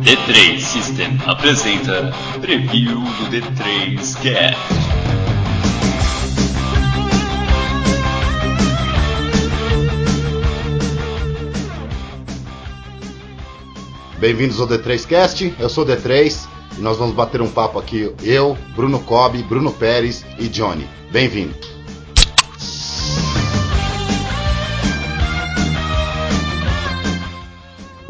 D3 System apresenta Preview do D3 Cast. Bem-vindos ao D3Cast, eu sou o D3 e nós vamos bater um papo aqui, eu, Bruno Cobb, Bruno Pérez e Johnny. Bem-vindo.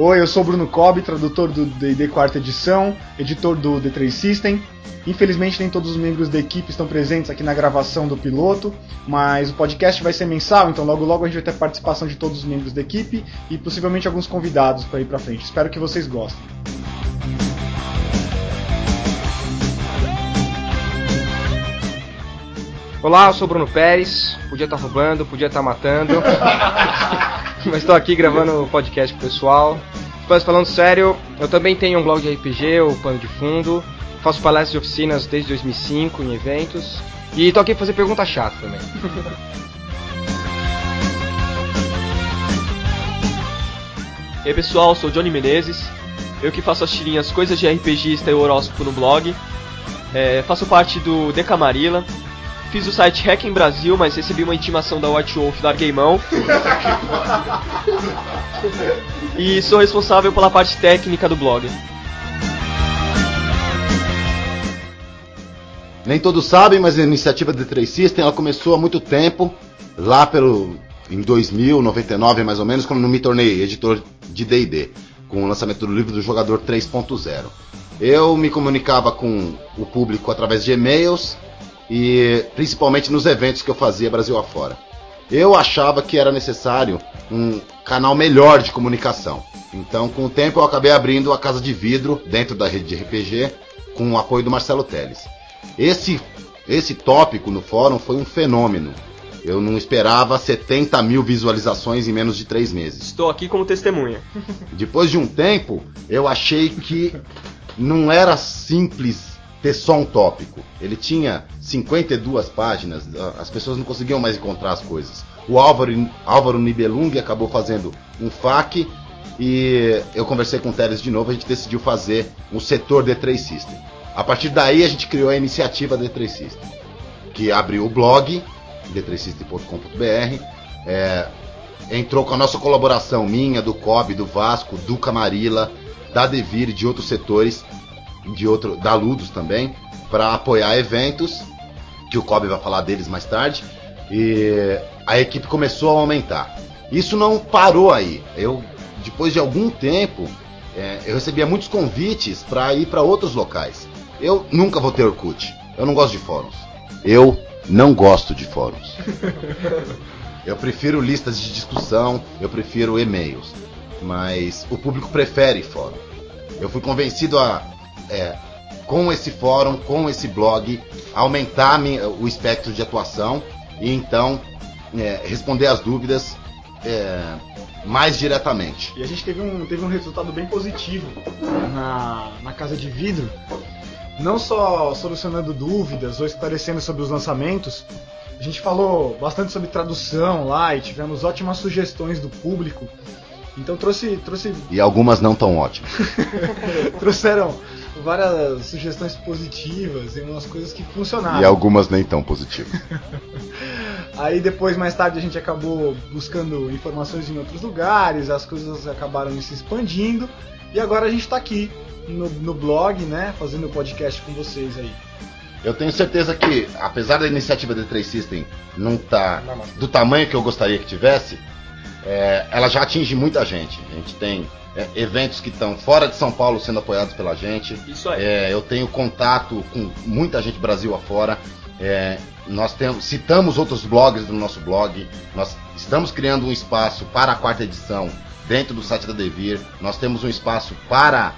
Oi, eu sou o Bruno Cobb, tradutor do D&D quarta edição, editor do D3 System. Infelizmente nem todos os membros da equipe estão presentes aqui na gravação do piloto, mas o podcast vai ser mensal, então logo logo a gente vai ter participação de todos os membros da equipe e possivelmente alguns convidados para ir para frente. Espero que vocês gostem. Olá, eu sou o Bruno Pérez. Podia estar roubando, podia estar matando. Mas estou aqui gravando o podcast pessoal. Mas falando sério, eu também tenho um blog de RPG, o Pano de Fundo. Faço palestras e oficinas desde 2005 em eventos. E estou aqui para fazer pergunta chata também. E aí pessoal, sou o Johnny Menezes. Eu que faço as tirinhas Coisas de RPGista e Horóscopo no blog. É, faço parte do Decamarila, Fiz o site Hacking Brasil, mas recebi uma intimação da White Wolf, larguei mão. e sou responsável pela parte técnica do blog. Nem todos sabem, mas a iniciativa de 3 System ela começou há muito tempo, lá pelo em 2000, 99 mais ou menos, quando eu me tornei editor de D&D, com o lançamento do livro do jogador 3.0. Eu me comunicava com o público através de e-mails e principalmente nos eventos que eu fazia Brasil afora. Eu achava que era necessário um canal melhor de comunicação. Então, com o tempo, eu acabei abrindo a Casa de Vidro dentro da rede de RPG, com o apoio do Marcelo Teles. Esse, esse tópico no fórum foi um fenômeno. Eu não esperava 70 mil visualizações em menos de três meses. Estou aqui como testemunha. Depois de um tempo, eu achei que não era simples ter só um tópico. Ele tinha 52 páginas, as pessoas não conseguiam mais encontrar as coisas. O Álvaro, Álvaro Nibelung acabou fazendo um FAQ e eu conversei com o Teles de novo, a gente decidiu fazer um setor D3 System. A partir daí a gente criou a iniciativa D3 System, que abriu o blog d3system.com.br, é, entrou com a nossa colaboração minha, do COB, do Vasco, do Camarilla, da Devir e de outros setores de outro, da Ludus também, para apoiar eventos, que o Kobe vai falar deles mais tarde, e a equipe começou a aumentar. Isso não parou aí. Eu, depois de algum tempo, é, eu recebia muitos convites para ir para outros locais. Eu nunca vou ter Orkut. Eu não gosto de fóruns. Eu não gosto de fóruns. eu prefiro listas de discussão, eu prefiro e-mails. Mas o público prefere fórum. Eu fui convencido a é, com esse fórum, com esse blog, aumentar o espectro de atuação e então é, responder as dúvidas é, mais diretamente. E a gente teve um, teve um resultado bem positivo na, na Casa de Vidro, não só solucionando dúvidas ou esclarecendo sobre os lançamentos, a gente falou bastante sobre tradução lá e tivemos ótimas sugestões do público. Então trouxe. trouxe... E algumas não tão ótimas. Trouxeram várias sugestões positivas e umas coisas que funcionaram. E algumas nem tão positivas. Aí depois, mais tarde, a gente acabou buscando informações em outros lugares, as coisas acabaram se expandindo. E agora a gente está aqui no, no blog, né, fazendo o podcast com vocês aí. Eu tenho certeza que, apesar da iniciativa da 3 System não estar tá do tamanho que eu gostaria que tivesse, é, ela já atinge muita gente. A gente tem é, eventos que estão fora de São Paulo sendo apoiados pela gente. Isso aí. É, eu tenho contato com muita gente Brasil afora. É, nós temos, citamos outros blogs no nosso blog. Nós estamos criando um espaço para a quarta edição dentro do site da Devir. Nós temos um espaço para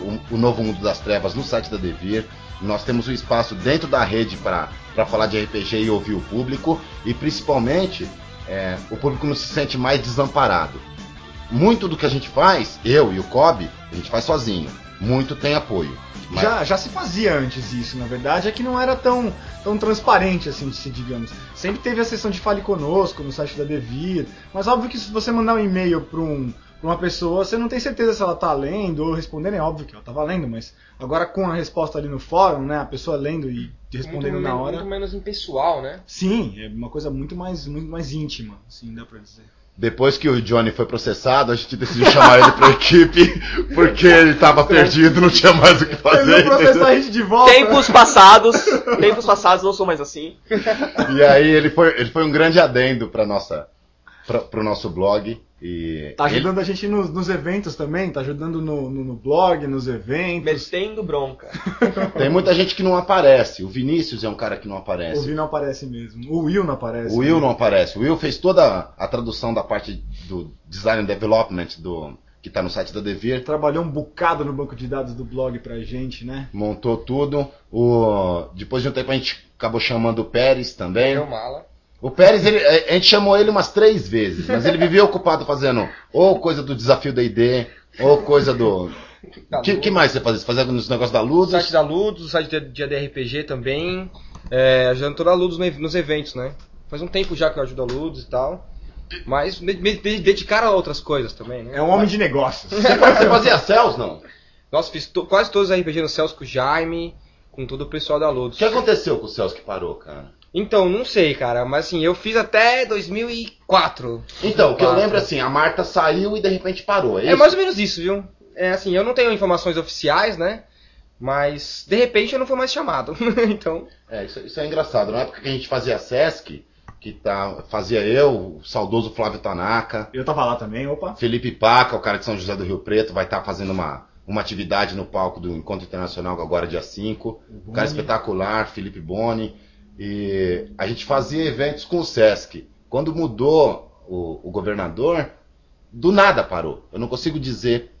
o, o, Novo Mundo das Trevas no site da Devir. Nós temos um espaço dentro da rede para falar de RPG e ouvir o público. E principalmente é, o público não se sente mais desamparado. Muito do que a gente faz, eu e o Kobe, a gente faz sozinho. Muito tem apoio. Mas... Já, já se fazia antes isso, na verdade, é que não era tão, tão transparente assim, se digamos. Sempre teve a sessão de Fale Conosco no site da Devir, mas óbvio que se você mandar um e-mail para um, uma pessoa, você não tem certeza se ela tá lendo ou respondendo, é óbvio que ela tava lendo, mas agora com a resposta ali no fórum, né, a pessoa lendo e respondendo muito, na hora. Muito menos impessoal, né? Sim, é uma coisa muito mais, muito mais íntima, assim, dá pra dizer. Depois que o Johnny foi processado, a gente decidiu chamar ele pra equipe, porque ele tava perdido, não tinha mais o que fazer. vão processar a gente de volta. Tempos passados, tempos passados não sou mais assim. E aí ele foi, ele foi um grande adendo para nossa, pra, pro nosso blog. E Tá ele- ajudando a gente nos, nos eventos também, tá ajudando no, no, no blog, nos eventos. Metendo bronca. tem muita gente que não aparece. O Vinícius é um cara que não O aparece. Will não aparece mesmo. O Will não aparece. O Will não aparece. O Will fez toda a tradução da parte do design and development do que tá no site da Devir. Trabalhou um bocado no banco de dados do blog pra gente, né? Montou tudo. O, depois de um tempo a gente acabou chamando o Pérez também. Eu mala. O Pérez, ele- a gente chamou ele umas três vezes, mas ele vivia ocupado fazendo ou coisa do desafio da ID, ou coisa do. O que, que mais você fazia? Você fazia nos negócios da O Ludus? site da Ludus, o site de, de ADRPG também, é, ajudando toda a Ludus no- nos eventos, né? Faz um tempo já que eu ajudo a Ludus e tal. Mas me, me- me dedicar a outras coisas também, né? É um homem de negócios. Você fazia céus, não? Nossa, fiz to- quase todos os RPG no Celso com o Jaime, com todo o pessoal da O Ludus. que aconteceu com o Celso que parou, cara? Então, não sei, cara, mas assim, eu fiz até 2004. Então, o que eu Quatro. lembro é assim, a Marta saiu e de repente parou. É, É mais ou menos isso, viu? É assim, eu não tenho informações oficiais, né? Mas de repente eu não fui mais chamado. então, É, isso, isso é engraçado. Na época que a gente fazia Sesc, que tá, fazia eu, o saudoso Flávio Tanaka, Eu tava lá também, opa. Felipe Paca, o cara de São José do Rio Preto, vai estar fazendo uma, uma atividade no palco do Encontro Internacional agora dia 5. Um cara espetacular, Felipe Boni. E a gente fazia eventos com o Sesc. Quando mudou o, o governador, do nada parou. Eu não consigo dizer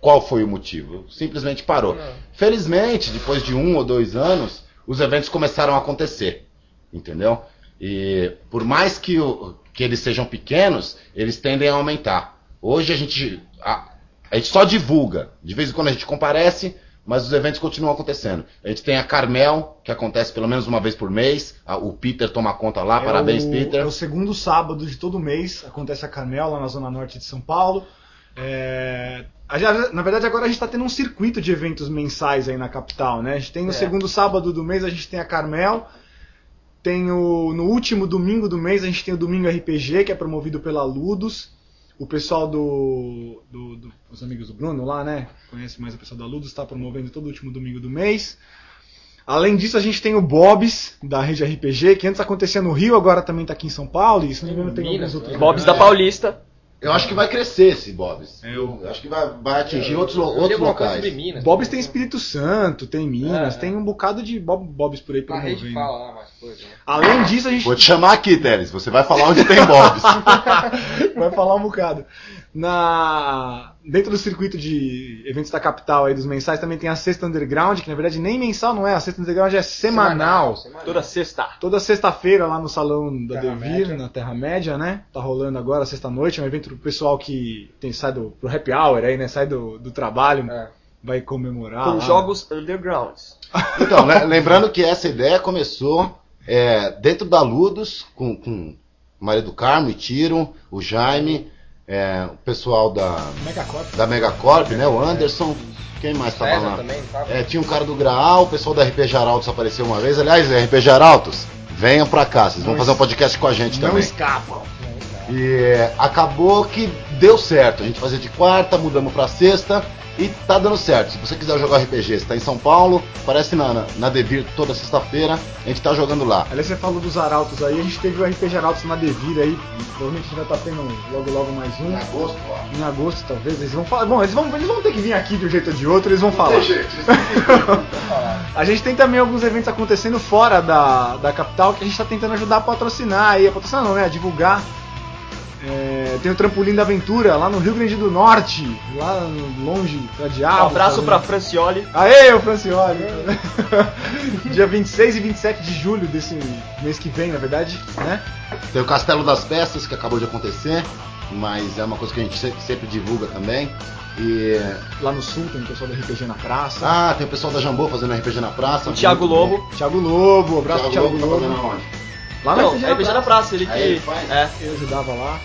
qual foi o motivo. Simplesmente parou. Não. Felizmente, depois de um ou dois anos, os eventos começaram a acontecer. Entendeu? E por mais que, o- que eles sejam pequenos, eles tendem a aumentar. Hoje a gente, a, a gente só divulga. De vez em quando a gente comparece, mas os eventos continuam acontecendo. A gente tem a Carmel, que acontece pelo menos uma vez por mês. O Peter toma conta lá. Parabéns, é o, Peter. É o segundo sábado de todo mês, acontece a Carmel, lá na zona norte de São Paulo. É, na verdade, agora a gente está tendo um circuito de eventos mensais aí na capital, né? A gente tem no É. segundo sábado do mês, a gente tem a Carmel. Tem o, no último domingo do mês, a gente tem o Domingo RPG, que é promovido pela Ludus. O pessoal do, do, do- Os amigos do Bruno lá, né? Conhece mais o pessoal da Ludus, está promovendo todo último domingo do mês. Além disso, a gente tem o Bobs, da rede RPG, que antes acontecia no Rio, agora também está aqui em São Paulo, e se não me engano tem Minas, outros. né? Bobs da. Paulista. Eu acho que vai crescer esse Bobs. Eu- Eu acho que vai, vai atingir outros, Eu outros locais. sobre Minas. Bobs tem Espírito Santo, tem Minas, É, tem um bocado de Bob, Bobs por aí rede fala lá mais coisa, né? Além disso, a gente Vou te chamar aqui, Teles. Você vai falar onde tem Bobs. vai falar um bocado. Na... Dentro do circuito de eventos da capital aí dos mensais também tem a Sexta Underground, que na verdade nem mensal não é, a Sexta Underground é semanal. semanal. Toda sexta. Toda sexta-feira lá no salão da Terra Devir, Média. na Terra Média, né? Tá rolando agora sexta-noite, é um evento pro pessoal que tem, sai do pro happy hour aí, né? Sai do, do trabalho, É. vai comemorar. com lá. jogos undergrounds. Então, le- lembrando que essa ideia começou é, dentro da Ludus, com, com o marido Carmo e Tiro, o Jaime, é, o pessoal da, Megacorp. da Megacorp, né? O Anderson. Quem mais estava César lá? também, tá? É, tinha um cara do Graal, o pessoal da RPG Arautos apareceu uma vez. Aliás, RPG Arautos, venham pra cá, vocês vão Não fazer um podcast com a gente Não também. escapam. E é, acabou que deu certo. A gente fazia de quarta, mudamos pra sexta e tá dando certo. Se você quiser jogar RPG, você tá em São Paulo, aparece na, na, na Devir toda sexta-feira, a gente tá jogando lá. Aliás, você falou dos Arautos aí, a gente teve o RPG Arautos na Devir aí, provavelmente a gente vai estar tendo logo logo mais um. agosto, ó. Em agosto, talvez, eles vão falar. Bom, eles vão, eles vão ter que vir aqui de um jeito ou de outro, eles vão falar. A gente tem também alguns eventos acontecendo fora da, da capital que a gente está tentando ajudar a patrocinar aí. A patrocinar não, né? A divulgar. É, tem o Trampolim da Aventura lá no Rio Grande do Norte, lá longe pra Um diabo. abraço pra fazendo- Francioli. Aê, o Francioli! Dia 26 e 27 de julho desse mês que vem, na verdade, né? Tem o Castelo das Peças, que acabou de acontecer, mas é uma coisa que a gente sempre, divulga também. E. Lá no sul tem o pessoal do RPG na praça. Ah, tem o pessoal da Jambô fazendo RPG na praça. O Thiago Lobo. bom. Thiago Lobo, abraço Thiago pro Lobo Thiago tá Lobo. aonde? Lá no Não, RPG é RPG na praça, ele Aí ele que. faz? É. Eu ajudava lá.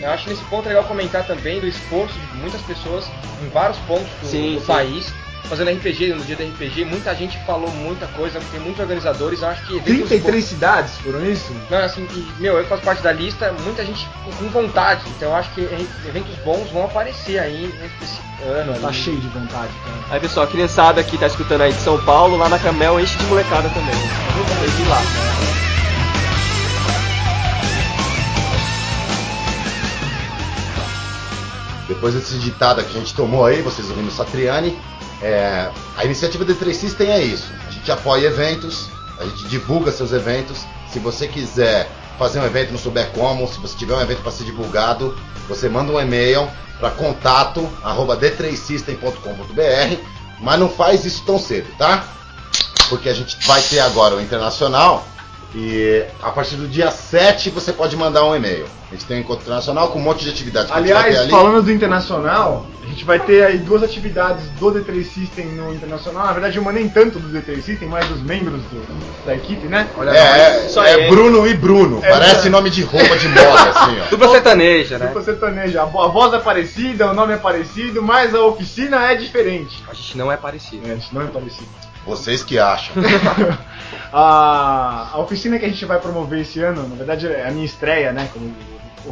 Eu acho nesse ponto legal comentar também do esforço de muitas pessoas em vários pontos do, Sim, do sim. país. Fazendo RPG, no dia do RPG, muita gente falou muita coisa, tem muitos organizadores, eu acho que eventos 33 cidades foram isso? Não, assim, e, meu, eu faço parte da lista, muita gente com vontade, então eu acho que eventos bons vão aparecer aí nesse ano. Tá ali. cheio de vontade, cara. Aí pessoal, a criançada que tá escutando aí de São Paulo, lá na Camel enche de molecada também. Tem que ir lá. Depois dessa ditada que a gente tomou aí, vocês ouvindo Satriani, é, a iniciativa The Três System é isso. A gente apoia eventos, a gente divulga seus eventos. Se você quiser fazer um evento não souber como, se você tiver um evento para ser divulgado, você manda um e-mail para contato arroba d3system.com.br, mas não faz isso tão cedo, tá? Porque a gente vai ter agora o internacional e a partir do dia 7 você pode mandar um e-mail. A gente tem um encontro internacional com um monte de atividades Aliás, ali. falando do Internacional, a gente vai ter aí duas atividades do D3 System no Internacional. Na verdade, uma nem tanto do D3 System, mas dos membros do- da equipe, né? Olha É, é, é? Bruno e Bruno. É, Parece é. nome de roupa de moda, assim, ó. Dupla sertaneja, né? Dupla sertaneja. A voz é parecida, o nome é parecido, mas a oficina é diferente. A gente não é parecido. É, a gente não é parecido. Vocês que acham. A, a oficina que a gente vai promover esse ano, na verdade, é a minha estreia, né? Como,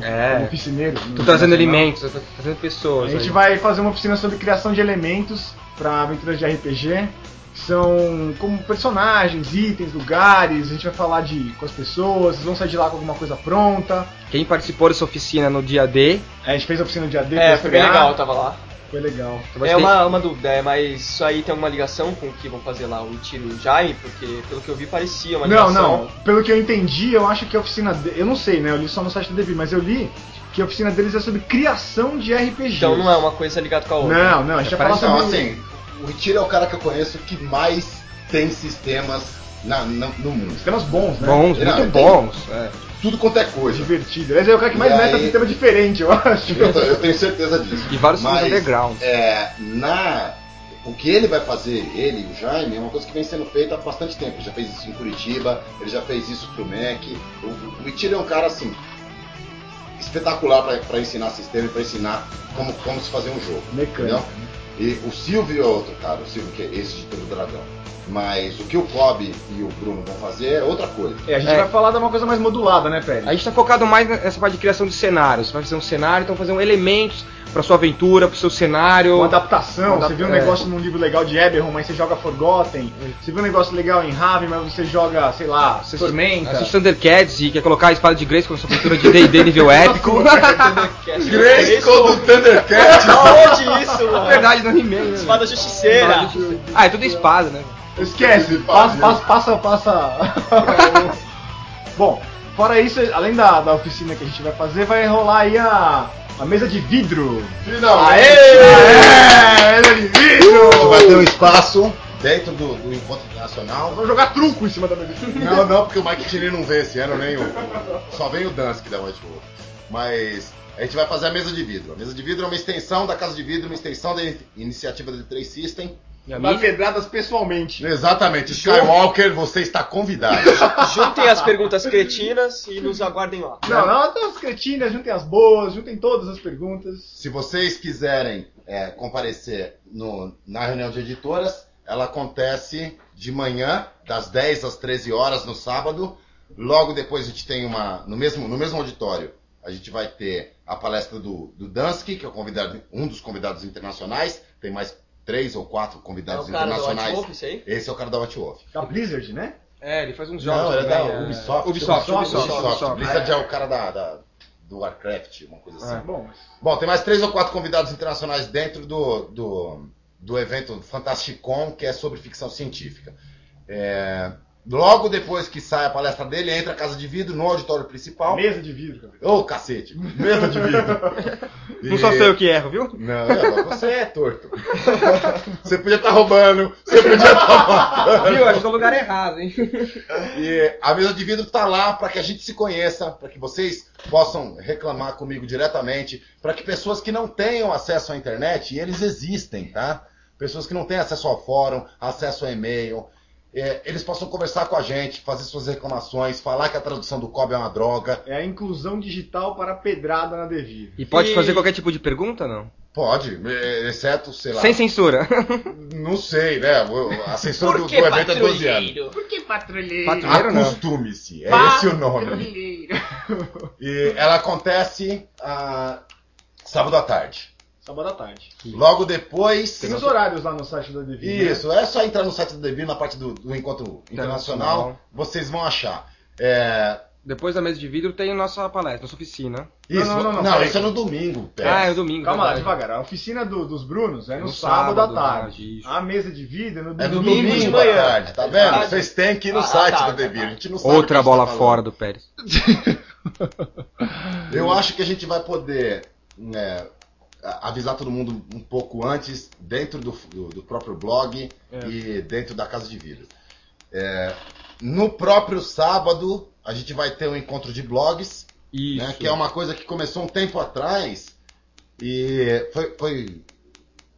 É. como oficineiro. no Tô trazendo Internacional. alimentos, tô trazendo pessoas. A gente aí. vai fazer uma oficina sobre criação de elementos para aventuras de RPG. São como personagens, itens, lugares. A gente vai falar de com as pessoas. Vocês vão sair de lá com alguma coisa pronta. Quem participou dessa oficina no dia D, A gente fez a oficina de AD É, pra foi bem legal, eu tava lá. Foi legal. vai É uma, uma dúvida, é, mas isso aí tem alguma ligação com o que vão fazer lá, o Tiro e o Jaime? Porque pelo que eu vi parecia uma Não, ligação. não. Pelo que eu entendi, eu acho que a oficina. De... Eu não sei, né? Eu li só no site do Devi, mas eu li que a oficina deles é sobre criação de RPG. Então não é uma coisa ligada com a outra. Não, não. A gente vai falar Então, sobre. assim, o Retiro é o cara que eu conheço que mais tem sistemas na- na- no mundo. Sistemas bons, né? bons, Não, muito tem- bons. é. Tudo quanto é coisa. Divertido. Aliás, é o cara que mais E meta aí- sistema diferente, eu acho. Eu, eu tenho certeza disso. E vários Mas, underground. É, na, o que ele vai fazer, ele e o Jaime, é uma coisa que vem sendo feita há bastante tempo. Ele já fez isso em Curitiba, ele já fez isso pro MEC. O, o Itiro é um cara assim espetacular para ensinar sistema e para ensinar como, como se fazer um jogo. Mecânica. Entendeu? E o Silvio é outro cara, o Silvio que é esse de todo dragão. Mas o que o Kobe e o Bruno vão fazer é outra coisa. É, a gente É. vai falar de uma coisa mais modulada, né, Pérez? A gente tá focado mais nessa parte de criação de cenários. Você vai fazer um cenário, então fazer um elementos pra sua aventura, pro seu cenário. Uma adaptação, Uma você viu um adap- negócio num livro legal de Eberron, mas você joga Forgotten. Você viu um negócio legal em Raven, mas você joga, sei lá, Você Tormenta. assiste Thundercats e quer colocar a espada de Grace com sua aventura de D&D nível épico. Grayskull do Thundercat! Aonde isso, mano? É verdade, no He-Man, né? Espada Justiceira. Ah, é tudo espada, né? Esquece, passa, passa, passa, passa. Bom, fora isso, além da, da oficina que a gente vai fazer, vai rolar aí a, a mesa de vidro. Finalmente! Aê! Mesa de A gente vidro! vai ter um espaço dentro do, do encontro internacional. Vamos jogar truco em cima da mesa de vidro. Não, não, porque o Mike Tini não vem esse ano, nem o. Só vem o Dunsky da White Wolf. Mas a gente vai fazer a mesa de vidro. A mesa de vidro é uma extensão da casa de vidro, uma extensão da in- iniciativa do Três System. Dar pedradas pessoalmente. Exatamente. Skywalker, você está convidado. Juntem as perguntas cretinas e nos aguardem lá. Não, não, tem as cretinas, juntem as boas, juntem todas as perguntas. Se vocês quiserem é, comparecer no- na reunião de editoras, ela acontece de manhã, das 10 às 13 horas no sábado. Logo depois a gente tem uma. No mesmo, no mesmo auditório, a gente vai ter a palestra do, do Dunsky, que é o convidado, um dos convidados internacionais. Tem mais três ou quatro É convidados o cara do White internacionais. Wolf, isso aí? Esse é o cara da White Wolf. Da Blizzard, né? É, ele faz uns Não, jogos ele é da também, é. Ubisoft. Ubisoft, Ubisoft, Ubisoft. Ubisoft. Blizzard é o cara da, da- do Warcraft, uma coisa assim. É. Bom, Bom, tem mais três ou quatro convidados internacionais dentro do, do, do evento Fantasticon, que é sobre ficção científica. É, logo depois que sai a palestra dele, entra a Casa de Vidro no auditório principal. mesa de vidro, cara. Ô, cacete! Mesa de vidro! Não sou eu que erro, viu? Não, não, você é torto. Você podia estar roubando, você podia estar roubando. Viu? Acho que tô no lugar errado, hein? E a mesa de vidro está lá para que a gente se conheça, para que vocês possam reclamar comigo diretamente, para que pessoas que não tenham acesso à internet, e eles existem, tá? Pessoas que não têm acesso ao fórum, acesso ao e-mail, é, eles possam conversar com a gente, fazer suas reclamações, falar que a tradução do COB é uma droga. É a inclusão digital para pedrada na devir. E pode E- fazer qualquer tipo de pergunta, não? Pode, é, exceto, sei lá. Sem censura. Não sei, né? A censura do, do evento é 12 anos. Por que patrulheiro? Patrulheiro. Acostume-se, é esse o nome. E ela acontece ah, sábado à tarde. Sábado à tarde. Logo depois. Tem os horários lá no site da Devir. né? Isso, é só entrar no site do Devir, na parte do, do encontro internacional, Internacional. vocês vão achar. É, Depois da mesa de vidro tem nossa palestra, nossa oficina. isso, não, não, não, não, isso é no domingo. Pé. Ah, é o domingo. Calma lá, devagar. A oficina do- dos Brunos é no, No sábado, sábado, à tarde. A mesa de vida é no É no domingo. domingo, de à manhã. tarde, tá É vendo? tarde. Vocês têm que ir no Ah, site tá, do tá, Devir. tá. A gente não sabe o que Outra bola tá fora do Pérez. Eu acho que a gente vai poder né, a- avisar todo mundo um pouco antes, dentro do, do- do próprio blog É. e dentro da Casa de Vidro. É, no próprio sábado, a gente vai ter um encontro de blogs, né, que é uma coisa que começou um tempo atrás. E foi. foi-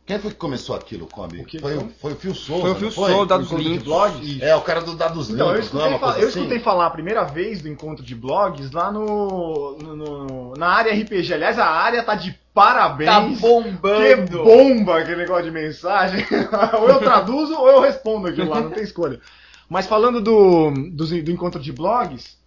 Quem foi que começou aquilo, Kombi? Foi, o- foi? foi o Fio Souza. Foi o Fio? Souza, dados limpos. blogs? É, o cara do Dados Então, eu Limpos, é escutei, falar, coisa eu escutei assim? falar a primeira vez do encontro de blogs lá no, no- no- na área RPG. Aliás, a área tá de parabéns. Tá Que bombando. bomba aquele negócio de mensagem. ou eu traduzo ou eu respondo aquilo lá, não tem escolha. Mas falando do, dos- do, encontro de blogs,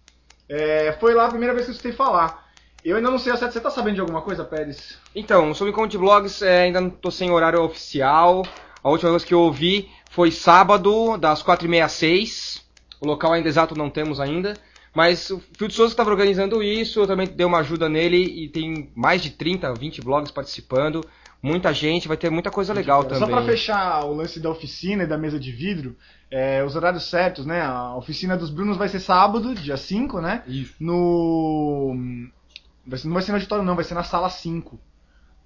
é, foi lá a primeira vez que eu escutei falar. Eu ainda não sei. Você tá sabendo de alguma coisa, Pérez? Então, sobre o encontro de blogs, é, ainda não tô sem horário oficial. A última vez que eu ouvi foi sábado, das 4h30 às 6 O local ainda exato não temos ainda. Mas o de Souza estava organizando isso, eu também dei uma ajuda nele e tem mais de 30, 20 blogs participando. Muita gente, vai ter muita coisa legal Só também. pra fechar o lance da oficina e da mesa de vidro, é, os horários certos, né? A oficina dos Brunos vai ser sábado, dia 5, né? Isso. No. Não vai ser no auditório, não, vai ser na sala 5.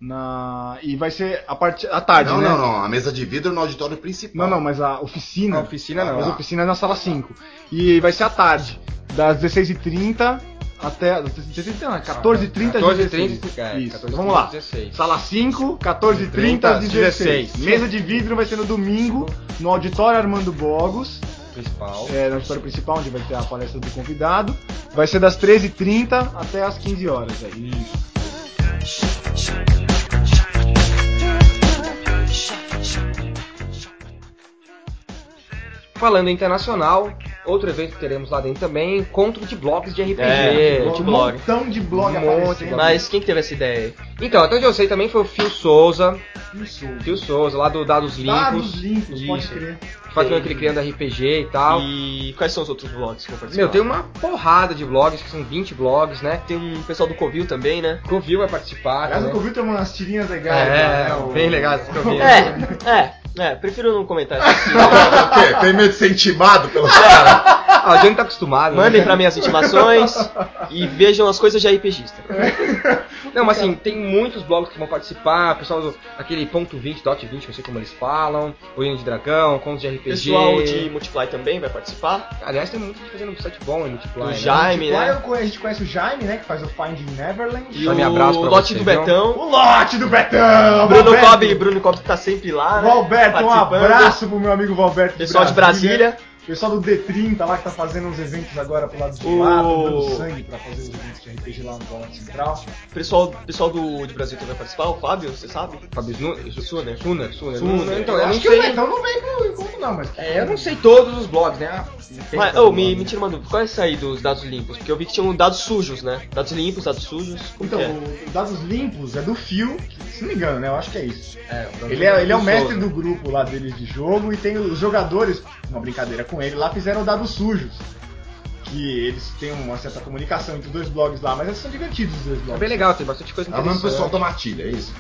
Na... E vai ser a parte à tarde, Não, né? não, não. A mesa de vidro no auditório principal. Não, não, mas a oficina. A oficina não. Mas a oficina é na sala 5. E vai ser à tarde, das 16h30 até. 16h30, não, 14h30 às 14h30, 16 é, Isso. 14h30 Então vamos lá. às 16. Sala 5, 14h30 às 16 16. Mesa de vidro vai ser no domingo, no auditório Armando Bogos, Principal. é, no auditório principal, onde vai ter a palestra do convidado. Vai ser das 13h30 até as 15 horas aí. Falando em internacional, outro evento que teremos lá dentro também, encontro de blogs de RPG. É, de um blog. montão de blog Um monte. Mas quem que teve essa ideia aí? Então, até onde eu sei também foi o Fio Souza. Fio Souza, lá do Dados Limpos. Dados limpos, pode crer. que faz aquele criando RPG e tal. E quais são os outros blogs que vão participar? Meu, tem uma porrada de blogs, que são 20 blogs, né? Tem um pessoal do Covil também, né? Covil vai participar. Aliás, o também. Covil tem umas tirinhas legais. É, né? O- bem legais esse Covil. É, é, é, prefiro não comentar isso quê? Tem medo de ser intimado pelo cara? Ah, o Johnny tá acostumado. Mandem né? pra mim as intimações e vejam as coisas de RPGista. Não, mas assim, tem muitos blogs que vão participar, pessoal do aquele ponto 20, dot 20, não sei como eles falam, o Hino de Dragão, contos de RPG. Pessoal de Multiply também vai participar. Aliás, tem muito gente fazendo um site bom em Multiply. Do né? Jaime, Lá né? a gente conhece o Jaime, né? Que faz o Finding Neverland. E Jaime, o abraço pra lote do viu? Betão. O lote do Betão! Bruno. Cobb, Bruno Cobb tá sempre lá, né? Valberto, um abraço pro meu amigo Valberto. Pessoal de Brasília. Pessoal do D30 lá que tá fazendo uns eventos agora pro lado de O- lá, tá dando sangue pra fazer os eventos de RPG lá no Colégio Central. Pessoal, pessoal do, de Brasil também vai participar, o Fábio, você sabe? Fábio Snu- Suner. Suner, Suner. Suner. Não- Então, eu acho que o sei. Betão não vem pro encontro não, mas... É, eu não sei todos os blogs, né? Ah, Mas, ô, me, me tira uma dúvida, qual é essa aí dos dados limpos? Porque eu vi que tinham dados sujos, né? Dados limpos, dados sujos. Como Então, que é? o Dados Limpos é do Fio, se não me engano, né? Eu acho que é isso. É, o Ele é, ele é o mestre do grupo lá deles de jogo e tem os jogadores, uma brincadeira com ele, lá fizeram dados sujos. Que eles têm uma certa comunicação entre os dois blogs lá, mas eles são divertidos os dois É blogs. bem legal, tem bastante coisa É o mesmo pessoal da Matilha, é isso?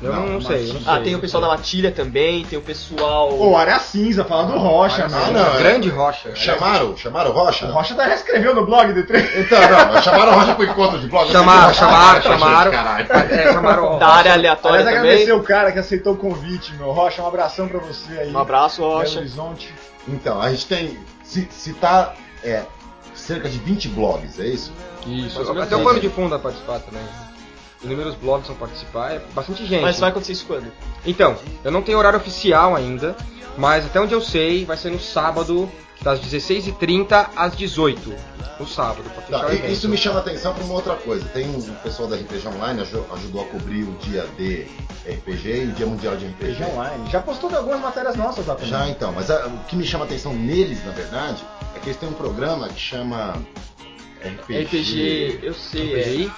Eu não, Não, sei, eu não sei. Ah, tem o pessoal da Matilha também, tem o pessoal. Ô, Área Cinza, fala do Rocha, Ah, mano. não, é- Grande rocha. Chamaram? Chamaram o Rocha? O Rocha já escreveu no blog do 3. Então, não, mas chamaram o Rocha pro encontro de blog. Chamaram, chamaram, Gente, chamaram. caralho. É, chamaram o Da área aleatória Aliás, também. agradecer o cara que aceitou o convite, meu. Rocha, um abração pra você aí. Um abraço, Belo Rocha. Horizonte. Então, a gente tem. Se, se tá. É, cerca de 20 blogs, é isso? Isso, até o pano de fundo vai participar também. Inúmeros blogs vão participar, é bastante gente. Mas vai acontecer isso quando? Então, eu não tenho horário oficial ainda, mas até onde eu sei, vai ser no sábado, das 16h30 às 18 No sábado, pra fechar Tá, o evento. isso me chama atenção para uma outra coisa. Tem um pessoal da RPG Online aju- ajudou a cobrir o dia de RPG e o dia mundial de RPG. RPG Online. Já postou algumas matérias nossas lá também. Já então, mas ah, o que me chama atenção neles, na verdade, é que eles têm um programa que chama RPG. RPG, eu sei, é. RPGI.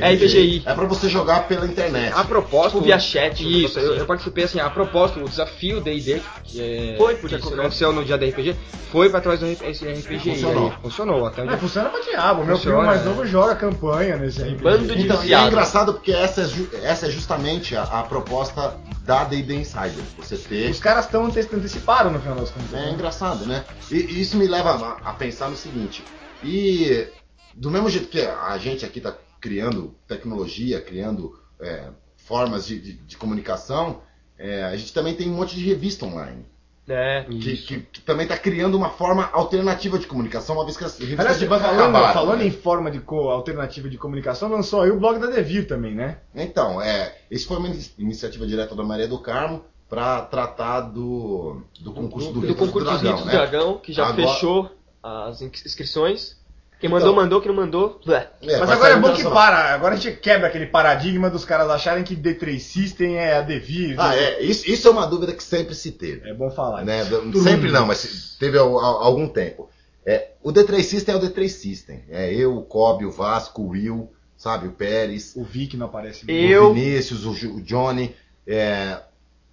É RPGI. É pra você jogar pela internet. A propósito, Tipo via chat, isso, eu, eu participei assim, a propósito, o desafio D&D, que é, Foi, porque que acontece. aconteceu no dia da RPG, foi pra trás do RPG Funcionou. aí. Funcionou, até onde É, funciona pra diabo. Meu Funciona, primo mais é. novo joga campanha nesse RPG. Bando de Então, e é engraçado porque essa é, ju- essa é justamente a, a proposta da D&D Insider. Você ter Os caras estão anteciparam no final das contas. É né? engraçado, né? E, e isso me leva a, a pensar no seguinte. E do mesmo jeito que a gente aqui está criando tecnologia, criando é, formas de, de- de comunicação, é, a gente também tem um monte de revista online. É. Que, que- que também está criando uma forma alternativa de comunicação, uma vez que as revistas Aliás, de banca falando, acabaram. falando né? em forma de co- alternativa de comunicação, lançou aí o blog da Devir também, né? Então, é, isso foi uma ini- iniciativa direta da Maria do Carmo para tratar do, do concurso do, Do Rito concurso dos Dragão, do né? Dragão, que já Agora- fechou as ins- inscrições. Quem Então. mandou, mandou, quem não mandou, blé. É, Mas agora é bom que para. Agora a gente quebra aquele paradigma dos caras acharem que D3 System é a Devir. Ah, é, isso, isso é uma dúvida que sempre se teve. É bom falar. né? isso. Sempre não, mas teve al- algum tempo. É, o D3 System é o D3 System. É eu, o Kobe, o Vasco, o Will, sabe, o Pérez, O Vic não aparece. E- o Eu- Vinícius, o, Ju- o Johnny. É,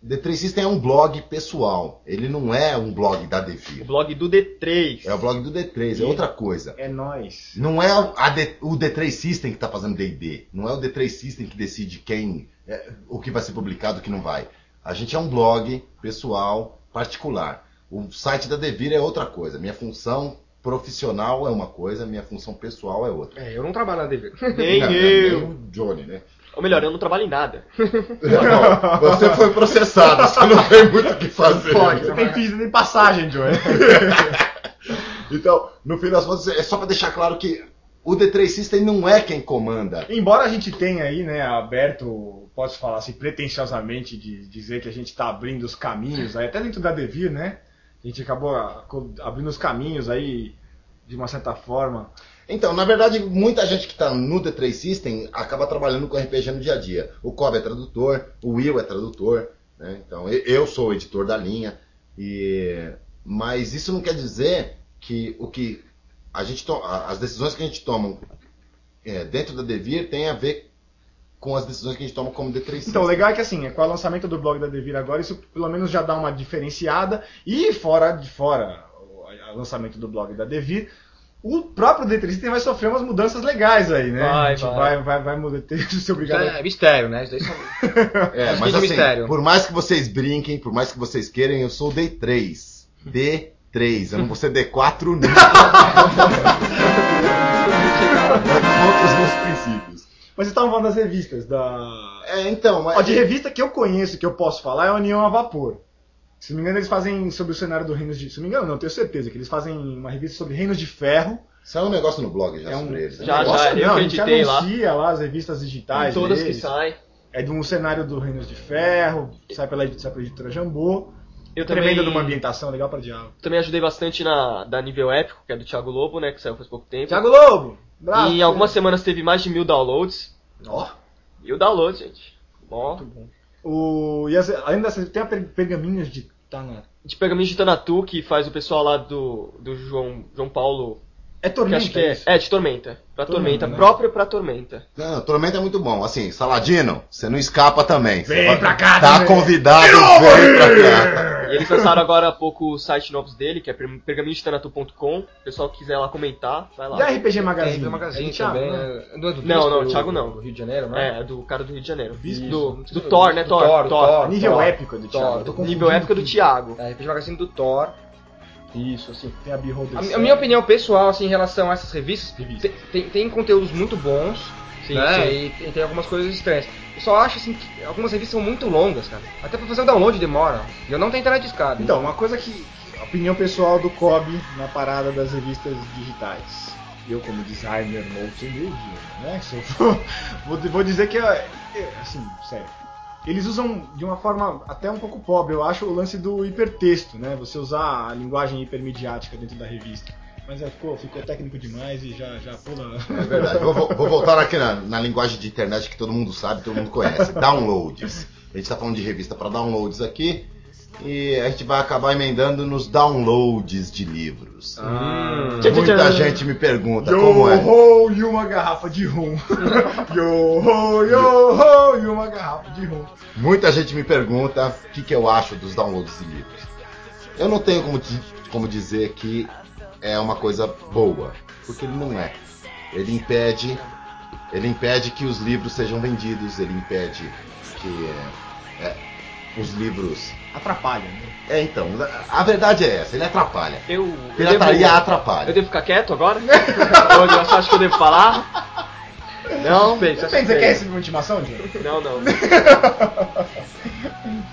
D3 System é um blog pessoal. Ele não é um blog da O Devir. blog do D3. É o blog do D3, é outra coisa. É nóis. Não é a D- o D3 System que está fazendo D&D. Não é o D3 System que decide quem, é, o que vai ser publicado e o que não vai. A gente é um blog pessoal, particular. O site da Devir é outra coisa. Minha função profissional é uma coisa, minha função pessoal é outra. É, eu não trabalho na DV. Nem não, eu. nem o Johnny, né? Ou melhor, eu não trabalho em nada. Não, você foi processado, você não tem muito o que fazer. Pode, não tem pista nem passagem, Joey. Então, no fim das contas, é só para deixar claro que o D3 System não é quem comanda. Embora a gente tenha aí, né, aberto, posso falar assim, pretensiosamente de dizer que a gente está abrindo os caminhos aí, até dentro da Devir, né? A gente acabou abrindo os caminhos aí, de uma certa forma. Então, na verdade, muita gente que está no D3 System acaba trabalhando com RPG no dia a dia. O Cobb é tradutor, o Will é tradutor, né? Então, eu sou o editor da linha. E... Mas isso não quer dizer que o que a gente to... as decisões que a gente toma é, dentro da Devir tem a ver com as decisões que a gente toma como D3 System. Então, o legal é que assim, com o lançamento do blog da Devir agora, isso pelo menos já dá uma diferenciada. E fora de fora lançamento do blog da Devir, o próprio D3 System vai sofrer umas mudanças legais aí, né? Vai, vai. vai, vai, vai mudar, ser obrigado É mistério, né? Isso daí são... É, mas assim, mistério. por mais que vocês brinquem, por mais que vocês queiram, eu sou o D3. D3, eu não vou ser D4 nunca. Contra os meus princípios. Mas vocês estavam falando das revistas, da. É, então, mas... Ó, de revista que eu conheço, que eu posso falar, é a União a Vapor. Se não me engano, eles fazem sobre o cenário do Reinos de. Se não me engano, não, eu tenho certeza que eles fazem uma revista sobre Reinos de Ferro. Saiu um negócio no blog já É um- sobre eles. né? Já, já, eu não, que a gente editei lá. anuncia lá as revistas digitais. Todas que deles. saem. É de um cenário do Reinos de Ferro, sai pela, sai pela editora Jambô. Eu Tremenda também, de uma ambientação legal pra diabo. também ajudei bastante na da Nível Épico, que é do Thiago Lobo, né? Que saiu faz pouco tempo. Thiago Lobo! Bravo, e em algumas semanas teve mais de mil downloads. Ó, Mil downloads, gente. Ó. muito bom. O, e as, além tem a per- pergaminhos de. Na. De Pergaminho de Tanatu, que faz o pessoal lá do, do João, João Paulo. É Que Tormenta, acho que é, isso? é, de Tormenta. Pra Tormenta, Tormenta, né? próprio pra Tormenta. Não, Tormenta é muito bom. Assim, Saladino, você não escapa também. Você Vem vai- pra cá Tá também. convidado, vem pra cá. E eles lançaram agora há pouco o site novo dele, que é pergaminhodetanatu.com. O pessoal quiser lá comentar, vai E a lá. RPG Tem Magazine? do Magazine É do Thiago, também. né? né? Não, é do Não, não, do- Thiago não. Do Rio de Janeiro, né? É, do cara do Rio de Janeiro. Bispo? Do, Isso. do Thor, né? Do Thor. Thor, Thor. Thor. Nível Thor. épico do Thiago. Thor. Nível épico do. Thiago. É, RPG Magazine do Thor. Isso, assim. Tem a Beholder A, a minha opinião pessoal, assim, em relação a essas revistas, Revista. tem, tem, conteúdos muito bons, Sim, né? sim. E tem, tem algumas coisas estranhas. Eu só acho, assim, que algumas revistas são muito longas, cara. Até pra fazer o download demora. E eu não tenho internet de escada. Então, uma coisa que. a Opinião pessoal do Kobe na parada das revistas digitais. eu como designer multimídia, né? Se eu for, vou, vou dizer que, assim, sério, eles usam de uma forma até um pouco pobre, eu acho, o lance do hipertexto, né? Você usar a linguagem hipermediática dentro da revista. Mas é, ficou, ficou técnico demais e já, já pula. É verdade. Vou, vou- voltar aqui na, na linguagem de internet que todo mundo sabe, todo mundo conhece. Downloads. A gente está falando de revista para downloads aqui. E a gente vai acabar emendando nos downloads de livros. Hum. Muita gente me pergunta como é. Yo-ho e uma garrafa de rum. Yo-ho, yo-ho e uma garrafa de rum. Muita gente me pergunta o que, que eu acho dos downloads de livros. Eu não tenho como, como dizer que é uma coisa boa, porque ele não é. Ele impede, ele impede que os livros sejam vendidos, ele impede que é, os livros. Atrapalha, né? É, então, a verdade é essa, ele atrapalha. Eu. eu Pirataria devo- atrapalha. Eu devo ficar quieto agora? Hoje você acha que eu devo falar? Não? Depende, você quer receber uma intimação, Diogo? Não, não.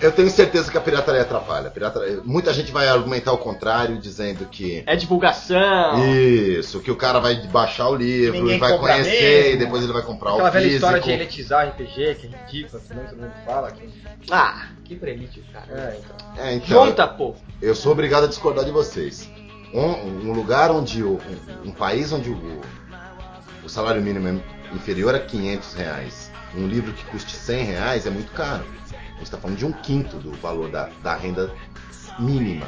Eu tenho certeza que a pirataria atrapalha. Pirataria- Muita gente vai argumentar o contrário, dizendo que É divulgação. Isso, que o cara vai baixar o livro Ninguém e vai conhecer mesmo. e depois ele vai comprar Aquela o velha físico. história de elitizar RPG, que é ridícula, que todo mundo fala. Que... Ah, que prelite, cara. É, então. É, então, Junta, pô. eu sou obrigado a discordar de vocês. Um, um lugar onde o, um, um país onde o, o salário mínimo é inferior a 500 reais, um livro que custe 100 reais é muito caro. A gente está falando de um quinto do valor da, da renda mínima.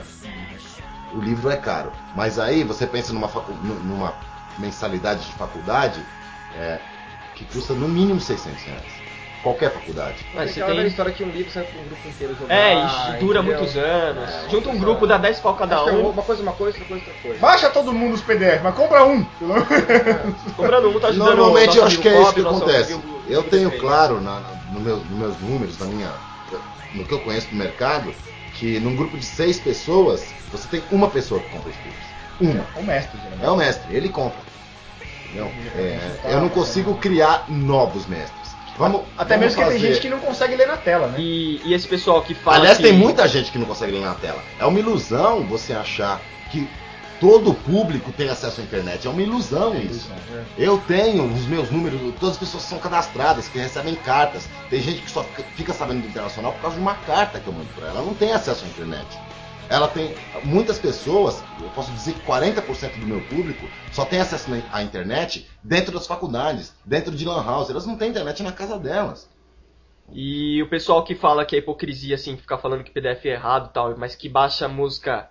O livro é caro, mas aí você pensa numa, facu- nu- numa mensalidade de faculdade é, que custa no mínimo 600 reais. Qualquer faculdade. Mas Tem você tem. história que um livro sai pra um grupo inteiro jogar. É, e dura entendeu? muitos anos. É, Junta um grupo, dá 10 pau cada é um. Uma coisa, uma coisa, outra coisa, outra coisa. Baixa todo mundo os PDF, mas compra um. menos. Comprando um, tá ajudando Normalmente eu acho que é isso que acontece. amigo Eu tenho claro na, no meu- nos meus números, na minha, no que eu conheço do mercado, que num grupo de seis pessoas, você tem uma pessoa que compra os livros. Uma. O mestre, geralmente. É o mestre, ele compra. Entendeu? É, eu não consigo criar novos mestres. Vamos, Até vamos mesmo porque tem fazer- gente que não consegue ler na tela, né? E, e esse pessoal que fala. Aliás, que... tem muita gente que não consegue ler na tela. É uma ilusão você achar que todo o público tem acesso à internet. É uma ilusão isso. Eu tenho os meus números, todas as pessoas que são cadastradas, que recebem cartas. Tem gente que só fica, fica sabendo do internacional por causa de uma carta que eu mando pra ela. Ela não tem acesso à internet. Ela tem. Muitas pessoas, eu posso dizer que 40% do meu público só tem acesso à internet dentro das faculdades, dentro de Lan House. Elas não têm internet na casa delas. E o pessoal que fala que é hipocrisia, assim, ficar falando que PDF é errado e tal, mas que baixa música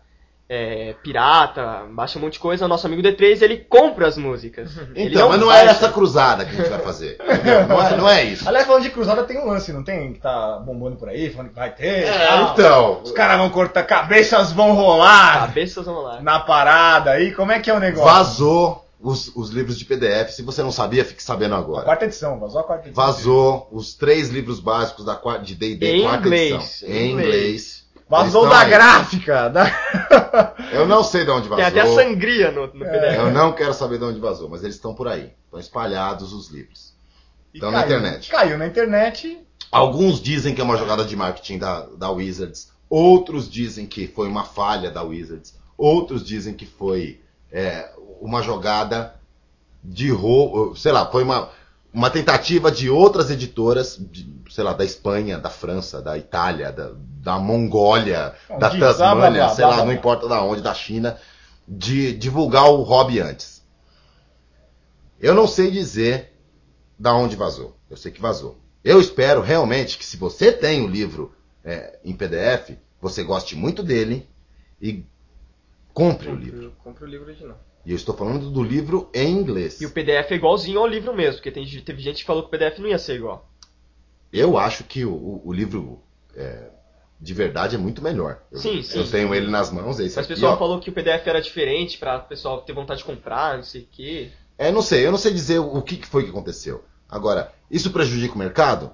é, pirata, baixa um monte de coisa, nosso amigo D3, ele compra as músicas. Então, mas não é baixa. essa cruzada que a gente vai fazer. Não é, não é isso. Aliás, falando de cruzada, tem um lance, não tem? Que tá bombando por aí, falando que vai ter. É, tal. então. Os caras vão cortar, cabeças vão rolar Cabeças vão lá. na parada aí. Como é que é o negócio? Vazou os, os livros de PDF. Se você não sabia, fique sabendo A agora. quarta edição, vazou a quarta edição. Vazou os três livros básicos da de D&D Em quarta inglês, edição. em Em inglês. inglês. Vazou Eles da aí. gráfica. Da... Eu não sei de onde Tem vazou. até a sangria no, no PDF. Eu não quero saber de onde vazou, mas eles estão por aí. Estão espalhados os livros. E Estão na internet. Caiu na internet. Alguns dizem que é uma jogada de marketing da, da Wizards. Outros dizem que foi uma falha da Wizards. Outros dizem que foi é, uma jogada de roubo. Sei lá, foi uma, uma tentativa de outras editoras, de, sei lá, da Espanha, da França, da Itália, da, da Mongólia, Não, da Tasmânia, sei lá, não importa da onde, da China, de divulgar o hobby antes. Eu não sei dizer da onde vazou. Eu sei que vazou. Eu espero realmente que se você tem o livro é, em PDF, você goste muito dele e compre o livro. Compre o livro original. E eu estou falando do livro em inglês. E o PDF é igualzinho ao livro mesmo, porque tem, teve gente que falou que o PDF não ia ser igual. Eu acho que o, o- livro é, de verdade é muito melhor. Eu, Sim, sim. Eu tenho ele nas mãos, esse Mas o pessoal ó. falou que o PDF era diferente pra o pessoal ter vontade de comprar, não sei o quê. É, não sei, eu não sei dizer o que que foi que aconteceu. Agora, isso prejudica o mercado?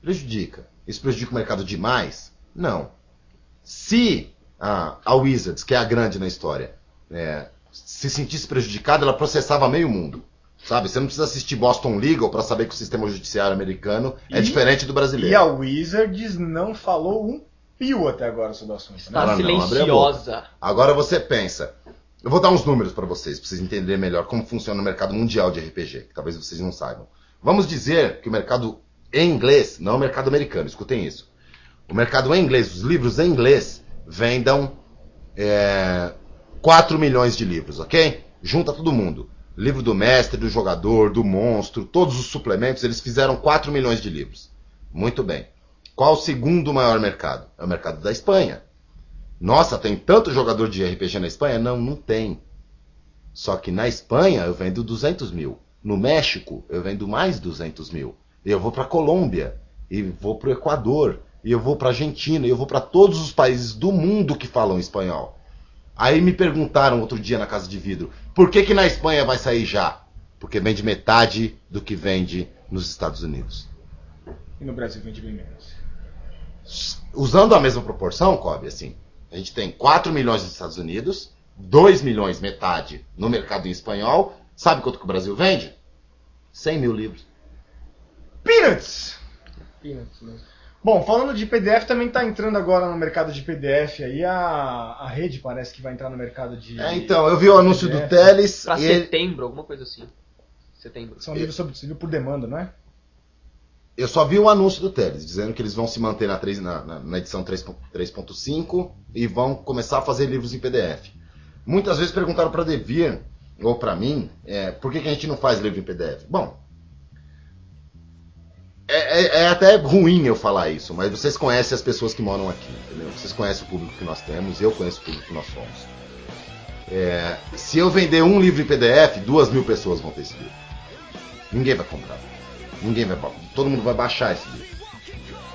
Prejudica. Isso prejudica o mercado demais? Não. Se a, a Wizards, que é a grande na história, é, se sentisse prejudicada, ela processava meio mundo. Sabe? Você não precisa assistir Boston Legal para saber que o sistema judiciário americano é E- diferente do brasileiro. E a Wizards não falou um pio até agora sobre o assunto. Né? Está silenciosa. Agora você pensa, Eu vou dar uns números para vocês, para vocês entenderem melhor como funciona o mercado mundial de RPG, que talvez vocês não saibam. Vamos dizer que o mercado em inglês, não o mercado americano, escutem isso. O mercado em inglês, os livros em inglês, vendam é, 4 milhões de livros, ok? Junta todo mundo. Livro do mestre, do jogador, do monstro, todos os suplementos, eles fizeram 4 milhões de livros. Muito bem. Qual o segundo maior mercado? É o mercado da Espanha. Nossa, tem tanto jogador de RPG na Espanha? Não, não tem. Só que na Espanha eu vendo 200 mil. No México eu vendo mais 200 mil. Eu vou para Colômbia, e vou para o Equador, e eu vou para Argentina, e eu vou para todos os países do mundo que falam espanhol. Aí me perguntaram outro dia na casa de vidro, por que que na Espanha vai sair já? Porque vende metade do que vende nos Estados Unidos. E no Brasil vende bem menos. Usando a mesma proporção, Kobe, assim, a gente tem 4 milhões nos Estados Unidos, 2 milhões, metade, no mercado em espanhol. Sabe quanto que o Brasil vende? 100 mil livros. Peanuts! Peanuts, né? Bom, falando de PDF, também está entrando agora no mercado de PDF aí. A, a rede parece que vai entrar no mercado de. É, então, eu vi o anúncio do PDF. Teles. Pra e ele- setembro, alguma coisa assim. Setembro. São livros sobre livro por demanda, não é? Eu só vi o anúncio do Teles, dizendo que eles vão se manter na, 3 na, na- na edição 3 3.5 e vão começar a fazer livros em PDF. Muitas vezes perguntaram para Devir, ou para mim, é, por que, que a gente não faz livro em PDF? Bom, é, é- é até ruim eu falar isso, mas vocês conhecem as pessoas que moram aqui, entendeu? Vocês conhecem o público que nós temos, eu conheço o público que nós somos. É, se eu vender um livro em PDF, duas mil pessoas vão ter esse livro. Ninguém vai comprar. Ninguém vai. Todo mundo vai baixar esse livro.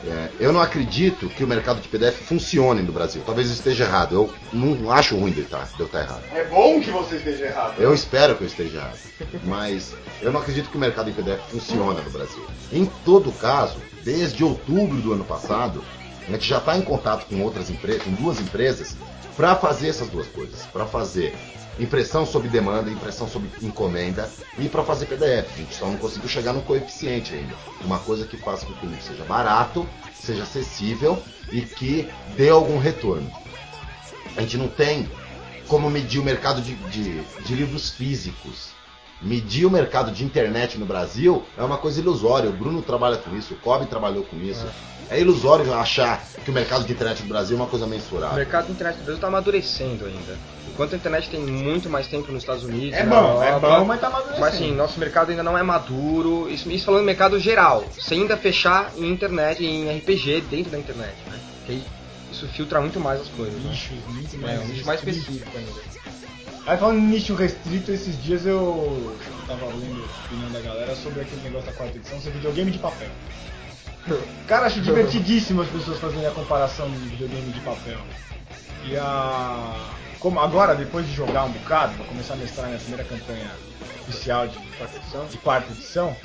É, eu não acredito que o mercado de PDF funcione no Brasil. Talvez eu esteja errado. Eu não acho ruim de eu estar, de eu estar errado. É bom que você esteja errado. Eu espero que eu esteja errado. Mas eu não acredito que o mercado em PDF funciona no Brasil. Em todo caso, desde outubro do ano passado, a gente já está em contato com outras empresas, com duas empresas, para fazer essas duas coisas. Para fazer impressão sob demanda, impressão sob encomenda e para fazer PDF. A gente só não conseguiu chegar no coeficiente ainda. Uma coisa que faça com que o livro seja barato, seja acessível e que dê algum retorno. A gente não tem como medir o mercado de, de- de livros físicos. Medir o mercado de internet no Brasil é uma coisa ilusória. O Bruno trabalha com isso, o Kobe trabalhou com isso. É, ilusório achar que o mercado de internet no Brasil é uma coisa O mensurável. mercado de internet do Brasil está amadurecendo ainda. Enquanto a internet tem muito mais tempo nos Estados Unidos. É na bom, é Europa, bom, mas tá amadurecendo. Mas assim, nosso mercado ainda não é maduro. Isso, isso falando em mercado geral, sem ainda fechar em internet, em RPG dentro da internet, né? Isso filtra muito mais as coisas. Né? Muito É, mais. um nicho mais específico ainda. Aí falando em nicho restrito, esses dias eu tava lendo a opinião da galera sobre aquele negócio da quarta edição, ser videogame de papel. Cara, acho divertidíssimo as pessoas fazerem a comparação de videogame de papel. E a. Como agora, depois de jogar um bocado, vou começar a mestrar minha primeira campanha oficial de quarta edição. De quarta edição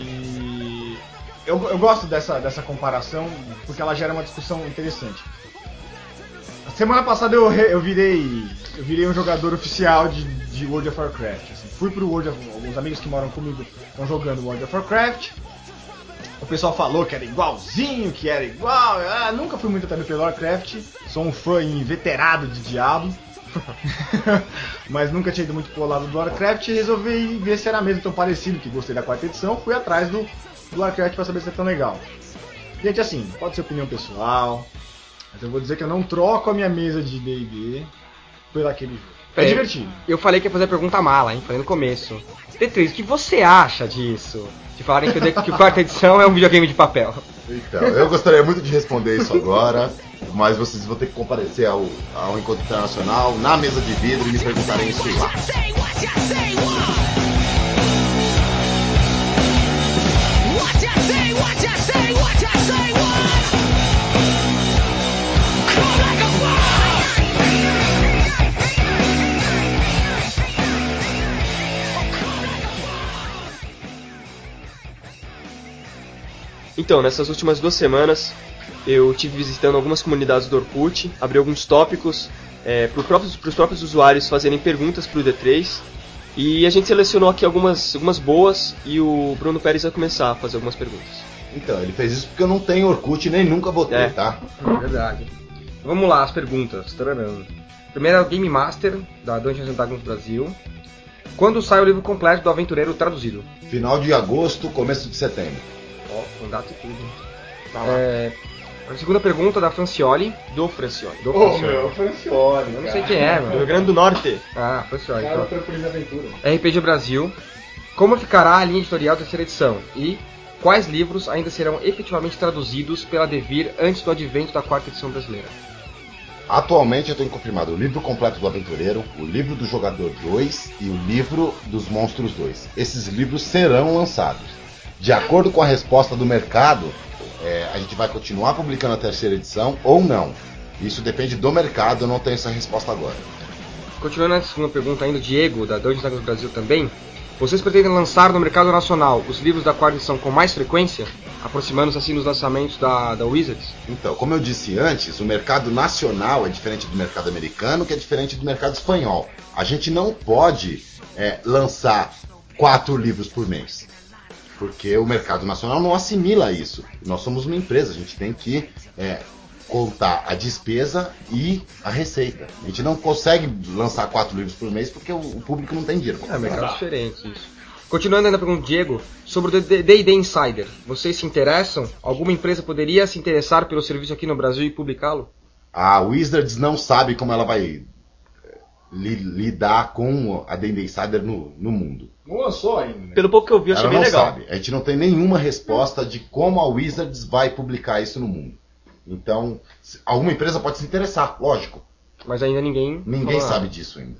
e eu, eu gosto dessa, dessa comparação porque ela gera uma discussão interessante. Semana passada eu, eu virei eu virei um jogador oficial de, de World of Warcraft. assim. Fui pro World of Os amigos que moram comigo estão jogando World of Warcraft. O pessoal falou que era igualzinho, que era igual. Ah, nunca fui muito também pelo Warcraft. Sou um fã inveterado de Diablo. Mas nunca tinha ido muito pro lado do Warcraft e resolvi ver se era mesmo tão parecido, que gostei da quarta edição. Fui atrás do, do Warcraft pra saber se é tão legal. Gente, assim, pode ser opinião pessoal, mas eu vou dizer que eu não troco a minha mesa de D&D por aquele jogo. É É. divertido. Eu falei que ia fazer a pergunta mala, hein? Falei no começo. D3, o que você acha disso? De falarem que o, que o quarta edição é um videogame de papel. Então, eu gostaria muito de responder isso agora, mas vocês vão ter que comparecer ao, ao encontro internacional na mesa de vidro e me perguntarem isso lá. Então, nessas últimas duas semanas, eu tive visitando algumas comunidades do Orkut, abri alguns tópicos para os próprios, próprios usuários fazerem perguntas para o D3. E a gente selecionou aqui algumas, algumas boas e o Bruno Pérez vai começar a fazer algumas perguntas. Então, ele fez isso porque eu não tenho Orkut nem nunca botei, É. tá? Verdade. Vamos lá, as perguntas. Tararam. Primeiro é o Game Master, da Dungeons and Dragons Brasil. Quando sai o livro completo do Aventureiro traduzido? Final de agosto, começo de setembro. Ó, com data e tudo. É, a segunda pergunta da Francioli. Do Francione. Do Ô, Francioli. meu, Francione. Eu não sei quem é, Do Rio mano. Grande do Norte. Ah, Francioli. Cara, Então. Aventura. RPG Brasil. Como ficará a linha editorial da terceira edição? E quais livros ainda serão efetivamente traduzidos pela Devir antes do advento da quarta edição brasileira? Atualmente eu tenho confirmado o livro completo do Aventureiro, o livro do Jogador 2 e o livro dos Monstros 2. Esses livros serão lançados. De acordo com a resposta do mercado, é, a gente vai continuar publicando a terceira edição ou não. Isso depende do mercado, eu não tenho essa resposta agora. Continuando na segunda pergunta ainda, Diego, da Dungeons Dragons Brasil também. Vocês pretendem lançar no mercado nacional os livros da quarta edição com mais frequência? Aproximando-se assim dos lançamentos da, da Wizards? Então, como eu disse antes, o mercado nacional é diferente do mercado americano, que é diferente do mercado espanhol. A gente não pode é, lançar quatro livros por mês, porque o mercado nacional não assimila isso. Nós somos uma empresa, a gente tem que é, contar a despesa e a receita. A gente não consegue lançar quatro livros por mês porque o, o público não tem dinheiro. É, comprar. mercados diferentes, isso. Continuando ainda pergunta Diego, sobre o D&D Insider, vocês se interessam? Alguma empresa poderia se interessar pelo serviço aqui no Brasil e publicá-lo? A Wizards não sabe como ela vai li- lidar com a D&D Insider no, no mundo. Não lançou ainda, né? Pelo pouco que eu vi, eu achei Ela bem não legal. sabe. A gente não tem nenhuma resposta de como a Wizards vai publicar isso no mundo. Então, se- alguma empresa pode se interessar, lógico. Mas ainda ninguém... Ninguém falou sabe nada. disso ainda.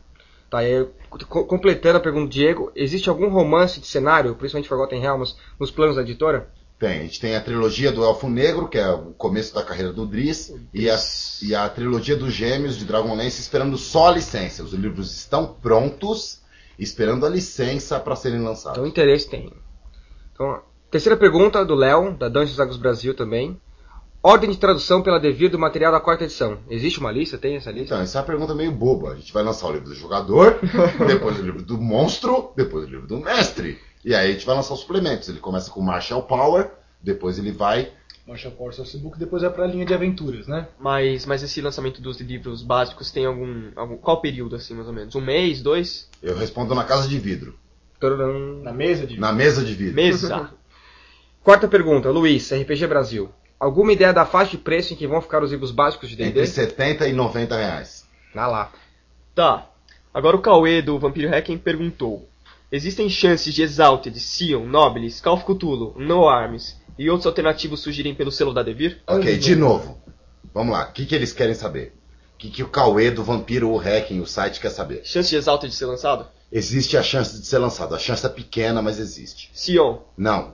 Tá, aí, co- completando a pergunta do Diego, existe algum romance de cenário, principalmente Forgotten Realms, nos planos da editora? Tem, a gente tem a trilogia do Elfo Negro, que é o começo da carreira do Driz, e a, e a trilogia dos Gêmeos de Dragonlance esperando só a licença. Os livros estão prontos, esperando a licença para serem lançados. Então interesse tem. Então, terceira pergunta do Léo, da Dungeons Dragons Brasil também. Ordem de tradução pela Devir do material da quarta edição. Existe uma lista? Tem essa lista? Então, essa é uma pergunta meio boba. A gente vai lançar o livro do jogador, depois o livro do monstro, depois o livro do mestre. E aí a gente vai lançar os suplementos. Ele começa com Marshall Power, depois ele vai. Marshall Power Sourcebook, depois é pra linha de aventuras, né? Mas, mas esse lançamento dos livros básicos tem algum, algum. Qual período, assim, mais ou menos? Um mês, dois? Eu respondo na casa de vidro. Tararam. Na mesa de... Na mesa de vidro. Mesa. Quarta pergunta, Luiz, RPG Brasil. Alguma ideia da faixa de preço em que vão ficar os livros básicos de D&D? Entre 70 e 90 reais. Na lá. Tá. Agora o Cauê do Vampiro Hacking perguntou: Existem chances de Exalted, Sion, Nobilis, Call of Cthulhu, No Arms e outros alternativos surgirem pelo selo da Devir? Ok, de novo. Vamos lá. O que, que eles querem saber? O que, que o Cauê do Vampiro o Hacking, o site, quer saber? Chance de Exalted ser lançado? Existe a chance de ser lançado. A chance é pequena, mas existe. Sion, Não,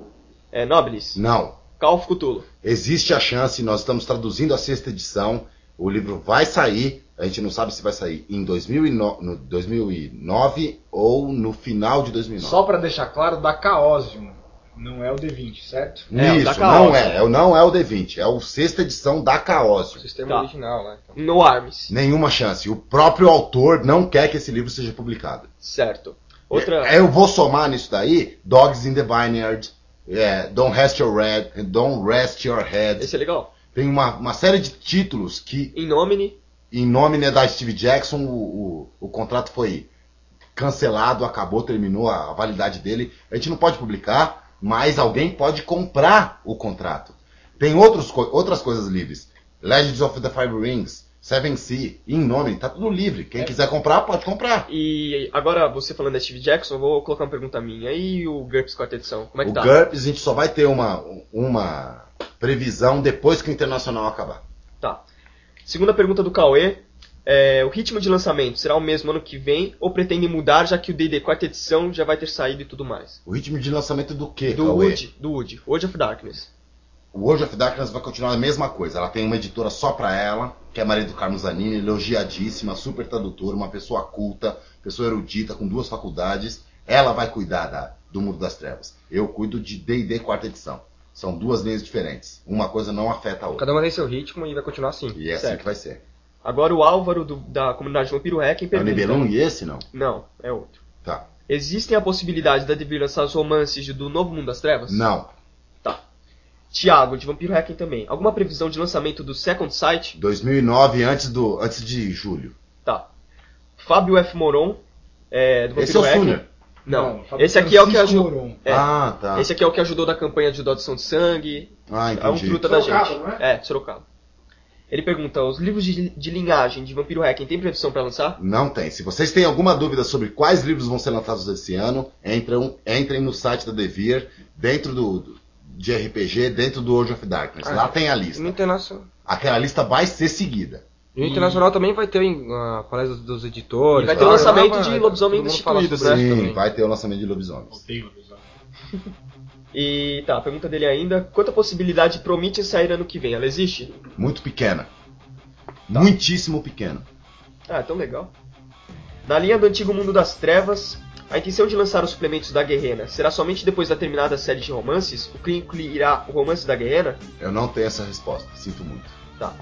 é, Nobilis, não. Call of Cthulhu. Existe a chance, nós estamos traduzindo a sexta edição. O livro vai sair, a gente não sabe se vai sair em 2009, no 2009 ou no final de 2009. Só pra deixar claro, da Chaosium. Não é o D20, certo? É, o Isso, não é, é, o- não é o D20, é o sexta edição da O Chaosium. sistema Tá. original, né? Então, No Arms. Nenhuma chance. O próprio autor não quer que esse livro seja publicado. Certo. Outra. É, Eu vou somar nisso daí Dogs in the Vineyard, é, Don't Rest Your Head, Don't Rest Your Head. Esse é legal. Tem uma, uma série de títulos que In Nomine. Em nome né, da Steve Jackson, o, o, o contrato foi cancelado, acabou, terminou a, a validade dele. A gente não pode publicar, mas alguém pode comprar o contrato. Tem outros, outras coisas livres. Legends of the Five Rings, Seven Sea, em nome, tá tudo livre. Quem quiser comprar, pode comprar. E agora, você falando da Steve Jackson, eu vou colocar uma pergunta minha. E o GURPS quarta edição? Como é que O tá? GURPS a gente só vai ter uma, uma previsão depois que o Internacional acabar. Tá. Segunda pergunta do Cauê. É, o ritmo de lançamento será o mesmo ano que vem ou pretende mudar já que o D&D quarta edição já vai ter saído e tudo mais? O ritmo de lançamento do que, Do Cauê? Wood, do Wood, Wood of Darkness. O World of Darkness vai continuar a mesma coisa. Ela tem uma editora só pra ela, que é a Maria do Carmo Zanini, elogiadíssima, super tradutora, uma pessoa culta, pessoa erudita, com duas faculdades. Ela vai cuidar da- do Mundo das Trevas. Eu cuido de D&D quarta edição. São duas linhas diferentes. Uma coisa não afeta a outra. cada uma tem seu ritmo e vai continuar assim. E é assim Certo. que vai ser. Agora o Álvaro do- da comunidade Vampiro Hacking É o pergunta... Nibelung e esse não? Não, é outro. Tá. Existem a possibilidade da Devir lançar os romances do Novo Mundo das Trevas? Não. Tá. Tiago, de Vampiro Hacking também. Alguma previsão de lançamento do Second Sight? 2009 antes, do, antes de julho. Tá. Fábio F. Moron, é, do Esse é o Vampiro Suner. Não, Não, Fábio esse aqui é o que ajudou. É, Ah, tá. Esse aqui é o que ajudou da campanha de doação de sangue. Ah, É um entendi. fruta da gente. não é? É, Sorocaba. Ele pergunta: os livros de, de linhagem de Vampiro Hacking tem previsão pra lançar? Não tem. Se vocês têm alguma dúvida sobre quais livros vão ser lançados esse ano, entram, entrem no site da Devir, dentro do, do- de RPG, dentro do World of Darkness. Ah, Lá tem a lista. internacional, Aquela lista vai ser seguida. No internacional também vai ter a palestra dos editores. E vai ter tal. o lançamento de destituídos, sobre né? Sim, também. vai ter o lançamento de lobisomens. Odeio lobisomem. E tá, a pergunta dele ainda: quanta possibilidade promete sair ano que vem? Ela existe? Muito pequena. Tá. Muitíssimo pequena. Ah, tão legal. Na linha do antigo mundo das trevas, a intenção de lançar os suplementos da Guerrena será somente depois da terminada série de romances, o que incluirá o romance da Guerrena? Eu não tenho essa resposta. Sinto muito. Tá.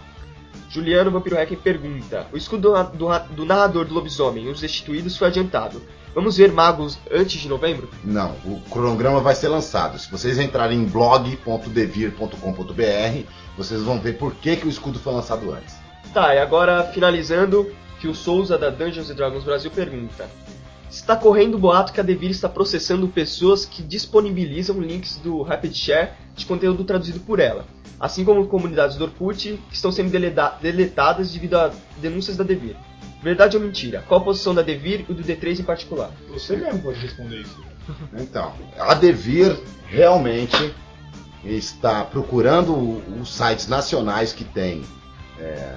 Juliano Vampiro Hacker pergunta: O escudo do, do- do narrador do lobisomem os destituídos foi adiantado. Vamos ver magos antes de novembro? Não, o cronograma vai ser lançado. Se vocês entrarem em blog.devir.com.br, vocês vão ver por que, que o escudo foi lançado antes. Tá, e agora finalizando, Phil Souza da Dungeons Dragons Brasil pergunta: Está correndo o boato que a Devir está processando pessoas que disponibilizam links do Rapid Share de conteúdo traduzido por ela, assim como comunidades do Orkut que estão sendo deletadas devido a denúncias da Devir. Verdade ou mentira? Qual a posição da Devir e do D3 em particular? Você mesmo pode responder isso. Então, a Devir realmente está procurando os sites nacionais que tem é,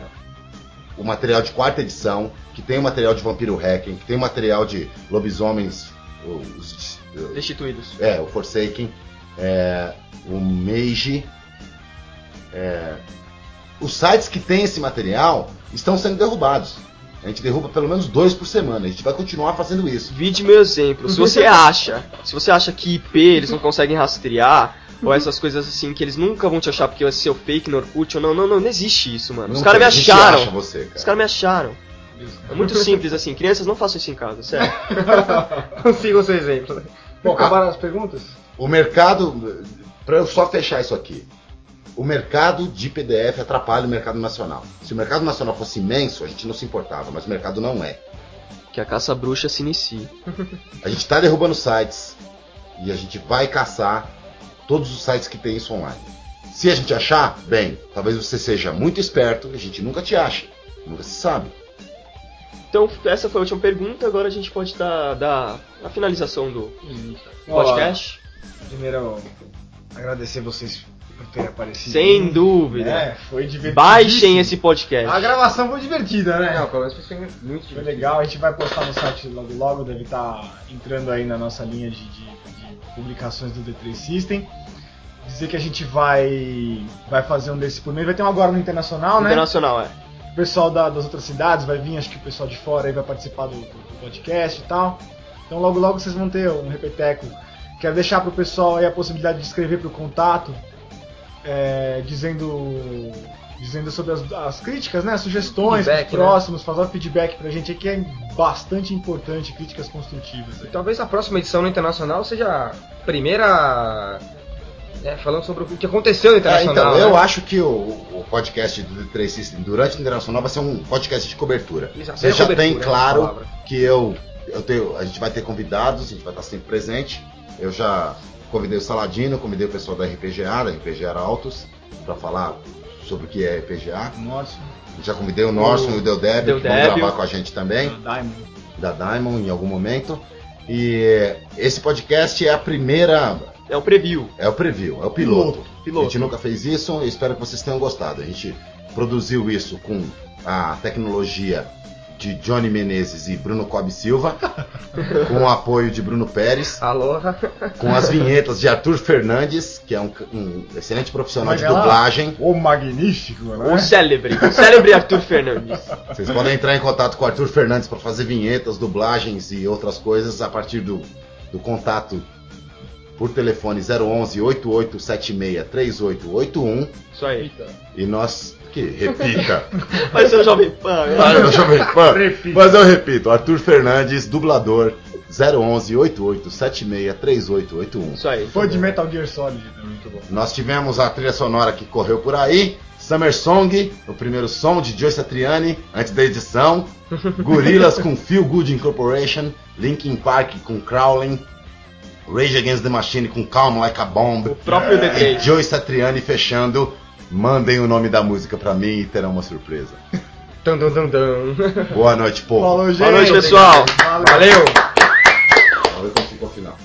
o material de quarta edição, que tem o material de Vampiro Hacking, que tem o material de lobisomens, os, Destituídos. é, o Forsaken, é, o Mage. é, os sites que tem esse material estão sendo derrubados. A gente derruba pelo menos dois por semana. A gente vai continuar fazendo isso. Vide meu exemplo. Se você acha, se você acha que IP eles não conseguem rastrear, ou essas coisas assim que eles nunca vão te achar porque vai ser o fake no Orkut, ou não, não, não, não existe isso, mano. Os caras me acharam. acha você, cara. Os caras me acharam. É muito simples assim. Crianças não façam isso em casa, sério. Siga o seu exemplo. Bom, acabaram as perguntas? O mercado, para eu só fechar isso aqui, o mercado de PDF atrapalha o mercado nacional. Se o mercado nacional fosse imenso, a gente não se importava, mas o mercado não é. Que a caça bruxa se inicie. A gente está derrubando sites e a gente vai caçar todos os sites que tem isso online. Se a gente achar, bem, talvez você seja muito esperto e a gente nunca te acha. Nunca se sabe. Então, essa foi a última pergunta. Agora a gente pode dar, dar a finalização do podcast. Primeiro, agradecer vocês por terem aparecido. Sem dúvida. É, foi divertido. Baixem esse podcast. A gravação foi divertida, né? Não, pelo menos foi muito Foi divertido. legal, a gente vai postar no site logo logo, deve estar entrando aí na nossa linha de- de publicações do D3 System. Dizer que a gente vai vai fazer um desse por mês, vai ter um agora no Internacional, né? Internacional, é. O pessoal da- das outras cidades vai vir, acho que o pessoal de fora aí vai participar do, do- do podcast e tal. Então logo logo vocês vão ter um repeteco. Quero deixar pro pessoal aí a possibilidade de escrever pro contato, é, dizendo dizendo sobre as, as críticas, né, sugestões, Feedback, pros próximos, fazer um feedback pra gente aí que é bastante importante, críticas construtivas. aí. Talvez a próxima edição no Internacional seja a primeira. é, falando sobre o que aconteceu no É, Internacional. então, eu né? acho que o, o podcast do D3 System durante o Internacional vai ser um podcast de cobertura. Exato, Você é já cobertura, tem é a claro palavra. que eu, eu tenho, a gente vai ter convidados, a gente vai estar sempre presente. Eu já convidei o Saladino, convidei o pessoal da RPGA, da RPGA Altos, para falar sobre o que é RPGA. Nossa, Já convidei o Norson e o Del Débio, que vão gravar com a gente também, Diamond. da Diamond, em algum momento. E esse podcast é a primeira. É o preview. É o preview, é o piloto. Piloto. Piloto. A gente nunca fez isso e espero que vocês tenham gostado. A gente produziu isso com a tecnologia de Johnny Menezes e Bruno Cobb Silva, com o apoio de Bruno Pérez, Alô? com as vinhetas de Arthur Fernandes, que é um, um excelente profissional de lá. dublagem. O magnífico, né? O célebre. O célebre Arthur Fernandes. Vocês podem entrar em contato com o Arthur Fernandes para fazer vinhetas, dublagens e outras coisas a partir do, do contato por telefone 011 8876 3881 Isso aí. e nós que repita. Vai ser o Jovem Pan. né? Ah, eu Jovem Pan. Mas eu repito, Arthur Fernandes, dublador 011 8876 3881. Isso aí. Foi de Metal Gear Solid também, muito bom. Nós tivemos a trilha sonora que correu por aí, Summer Song, o primeiro som de Joe Satriani, antes da edição. Gorillaz com Feel Good Incorporation. Linkin Park com Crawling. Rage Against the Machine com Calm Like a Bomb. O próprio E D3. Joe Satriani fechando. Mandem o nome da música pra mim e terão uma surpresa. Dum, dum, dum, dum. Boa noite, povo. Falou, gente. Boa noite, pessoal. Valeu! Vamos ver como ficou o final.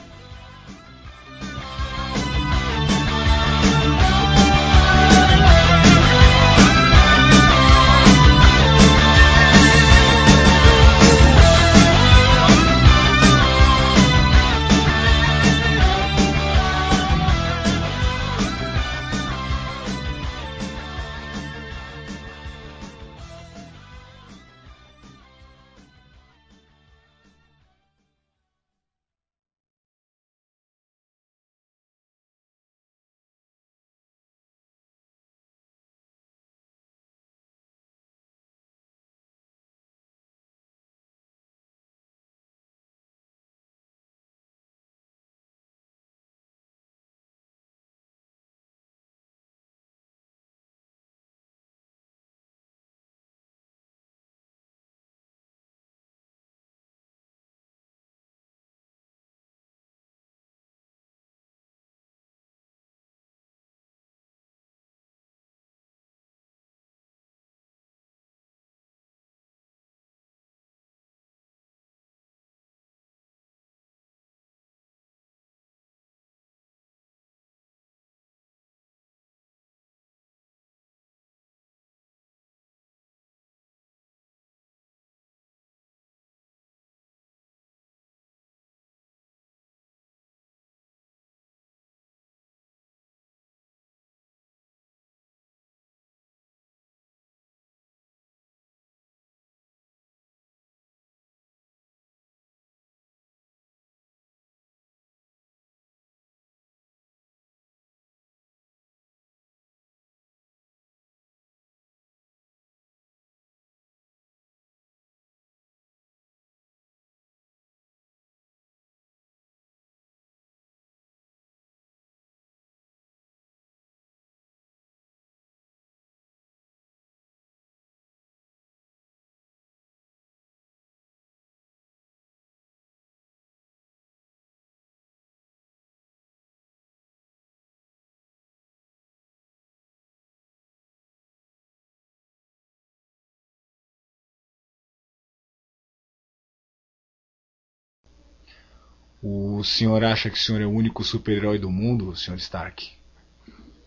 O senhor acha que o senhor é o único super-herói do mundo, senhor Stark?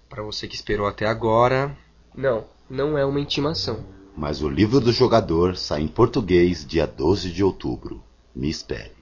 Pra você que esperou até agora. Não, não é uma intimação. Mas o livro do jogador sai em português dia 12 de outubro. Me espere.